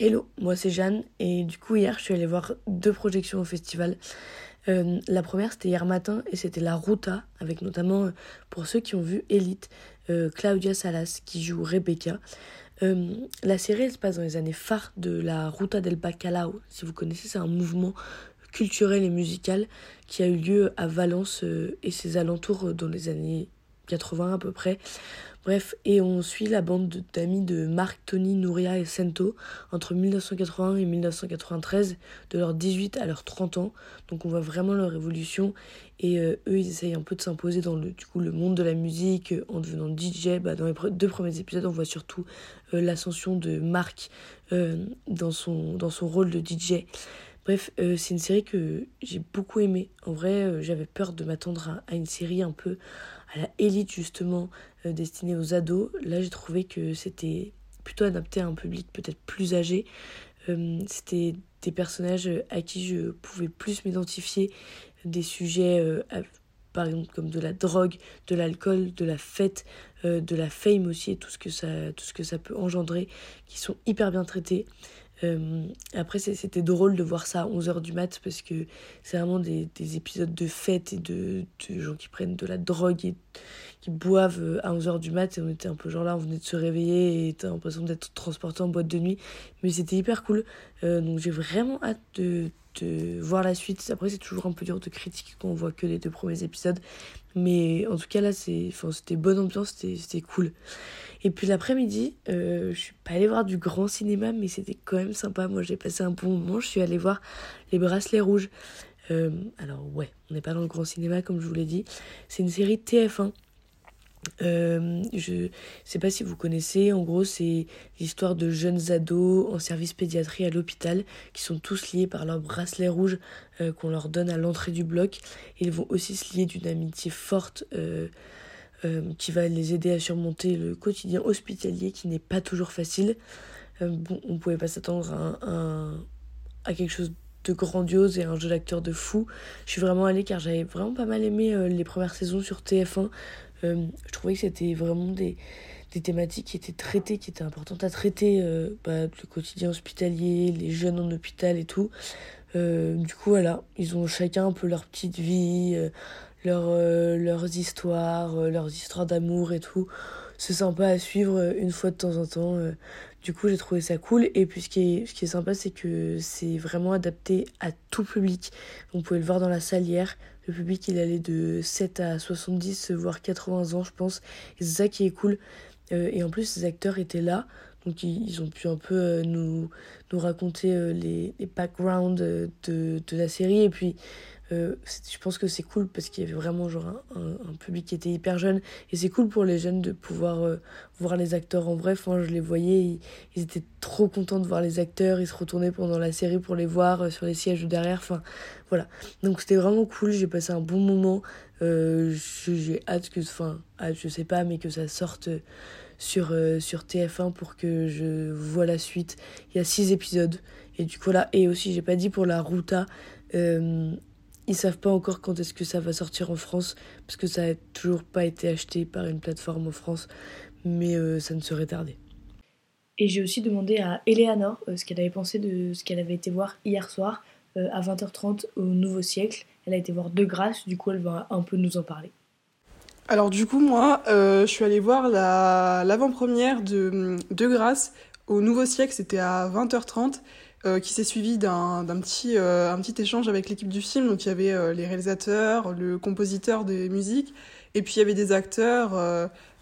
Hello, moi c'est Jeanne et du coup hier je suis allée voir deux projections au festival. Euh, la première c'était hier matin et c'était La Ruta avec notamment euh, pour ceux qui ont vu Elite, euh, Claudia Salas qui joue Rebecca. la série se passe dans les années phares de la Ruta del Bacalao. Si vous connaissez c'est un mouvement culturel et musical qui a eu lieu à Valence et ses alentours dans les années 80 à peu près. Bref, et on suit la bande d'amis de Marc, Tony, Nouria et Sento entre 1981 et 1993, de leurs 18 à leurs 30 ans. Donc on voit vraiment leur évolution et euh, eux ils essayent un peu de s'imposer dans le, coup, le monde de la musique euh, en devenant DJ. Bah, dans les deux premiers épisodes, on voit surtout euh, l'ascension de Marc dans son rôle de DJ. Bref, c'est une série que j'ai beaucoup aimée. En vrai, j'avais peur de m'attendre à, une série un peu à la élite justement euh, destinée aux ados. Là j'ai trouvé que c'était plutôt adapté à un public peut-être plus âgé. Euh, c'était des personnages à qui je pouvais plus m'identifier, des sujets euh, par exemple comme de la drogue, de l'alcool, de la fête, de la fame aussi et tout ce que ça peut engendrer, qui sont hyper bien traités. Euh, après, c'était drôle de voir ça à 11h du mat parce que c'est vraiment des, des, épisodes de fête et de, de, gens qui prennent de la drogue et qui boivent euh, à 11h du mat. Et on était un peu genre là, on venait de se réveiller et t'as l'impression d'être transporté en boîte de nuit. Mais c'était hyper cool. Euh, donc j'ai vraiment hâte de, de voir la suite. Après, c'est toujours un peu dur de critiquer quand on voit que les deux premiers épisodes. Mais en tout cas, là, c'était bonne ambiance, c'était cool. Et puis l'après-midi, euh, je suis pas allée voir du grand cinéma, mais c'était quand même sympa. Moi, j'ai passé un bon moment. Je suis allée voir Les Bracelets Rouges. Euh, alors, ouais, on n'est pas dans le grand cinéma, comme je vous l'ai dit. C'est une série TF1 euh, je sais pas si vous connaissez, en gros c'est l'histoire de jeunes ados en service pédiatrie à l'hôpital qui sont tous liés par leur bracelet rouge euh, qu'on leur donne à l'entrée du bloc. Ils vont aussi se lier d'une amitié forte euh, qui va les aider à surmonter le quotidien hospitalier qui n'est pas toujours facile. bon, on pouvait pas s'attendre à, à quelque chose de grandiose et un jeu d'acteur de fou. Je suis vraiment allée car j'avais vraiment pas mal aimé les premières saisons sur TF1. Euh, je trouvais que c'était vraiment des, des thématiques qui étaient traitées, qui étaient importantes à traiter, euh, bah, le quotidien hospitalier, les jeunes en hôpital et tout. Euh, du coup, voilà, ils ont chacun un peu leur petite vie, leur, leurs histoires, leurs histoires d'amour et tout. C'est sympa à suivre une fois de temps en temps. Du coup, j'ai trouvé ça cool. Et puis, ce qui est, ce qui est sympa, c'est que c'est vraiment adapté à tout public. On pouvait le voir dans la salle hier. Le public, il allait de 7 à 70, voire 80 ans, je pense. Et c'est ça qui est cool. Euh, et en plus, ces acteurs étaient là. Donc, ils, ont pu un peu euh, nous, nous raconter euh, les, les backgrounds de, de la série. Et puis, euh, je pense que c'est cool parce qu'il y avait vraiment genre un, public qui était hyper jeune et c'est cool pour les jeunes de pouvoir euh, voir les acteurs en vrai. Enfin, je les voyais, ils, étaient trop contents de voir les acteurs, ils se retournaient pendant la série pour les voir euh, sur les sièges derrière. Enfin, voilà. Donc c'était vraiment cool, j'ai passé un bon moment. j'ai hâte que, enfin, je sais pas, mais que ça sorte sur, sur TF1 pour que je vois la suite. Il y a six épisodes et du coup là, et aussi j'ai pas dit pour la Ruta. Ils savent pas encore quand est-ce que ça va sortir en France, parce que ça n'a toujours pas été acheté par une plateforme en France, mais euh, ça ne serait tardé. Et j'ai aussi demandé à Eleanor euh, ce qu'elle avait pensé de ce qu'elle avait été voir hier soir euh, à 20h30 au Nouveau Siècle. Elle a été voir De Grâce, du coup elle va un peu nous en parler. Alors du coup moi, je suis allée voir l'avant-première de De Grâce au Nouveau Siècle, c'était à 20h30. Euh, qui s'est suivi d'un petit, euh, petit échange avec l'équipe du film. Donc il y avait euh, les réalisateurs, le compositeur des musiques, et puis il y avait des acteurs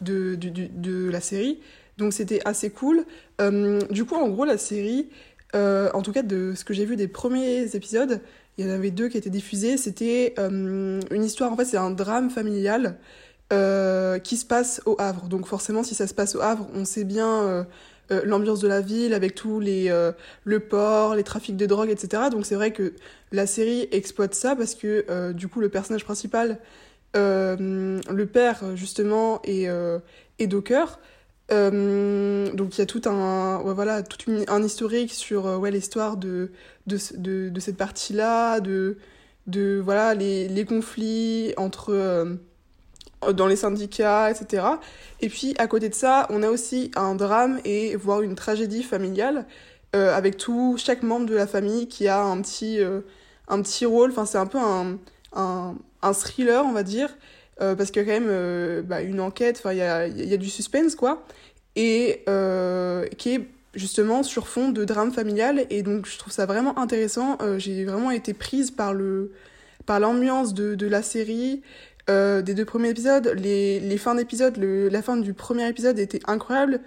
de, de, de, la série. Donc c'était assez cool. du coup, en gros, la série, en tout cas de ce que j'ai vu des premiers épisodes, il y en avait deux qui étaient diffusés. C'était une histoire, en fait, c'est un drame familial qui se passe au Havre. Donc forcément, si ça se passe au Havre, on sait bien euh, l'ambiance de la ville avec tous les euh, le port, les trafics de drogue, etc. Donc c'est vrai que la série exploite ça parce que euh, du coup le personnage principal, le père justement est, est docker. donc il y a tout un voilà tout un historique sur ouais l'histoire de de, de, de cette partie là de de voilà les, les conflits entre dans les syndicats, etc. Et puis à côté de ça, on a aussi un drame et voire une tragédie familiale avec tout, chaque membre de la famille qui a un petit, un petit rôle. Enfin, c'est un peu un, un, un, thriller, on va dire, parce qu'il y a quand même bah, une enquête, il y a, y a, du suspense, quoi, et qui est justement sur fond de drame familial. Et donc je trouve ça vraiment intéressant. Euh, j'ai vraiment été prise par le par l'ambiance de, de la série euh, des deux premiers épisodes les, les fins d'épisode la fin du premier épisode était incroyable.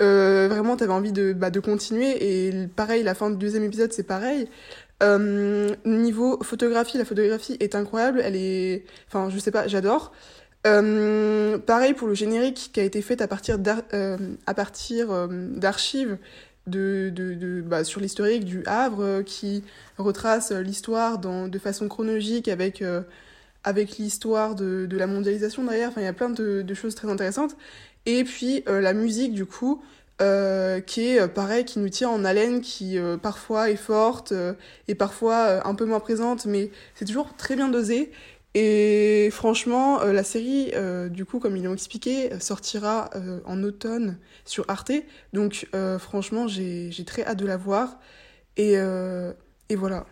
Euh, vraiment t'avais envie de, bah, de continuer. Et pareil la fin du deuxième épisode c'est pareil. Niveau photographie la photographie est incroyable. Elle est enfin je sais pas j'adore. Euh, pareil pour le générique qui a été fait à partir euh, euh, d'archives de, de, de, bah, sur l'historique du Havre qui retrace l'histoire de façon chronologique avec, avec l'histoire de, de la mondialisation derrière. Enfin, il y a plein de, de choses très intéressantes. Et puis la musique du coup qui est pareil, qui nous tient en haleine, qui parfois est forte et parfois un peu moins présente, mais c'est toujours très bien dosé. Et franchement, euh, la série, euh, du coup, comme ils l'ont expliqué, sortira euh, en automne sur Arte. Donc, franchement, j'ai très hâte de la voir. Et, et voilà.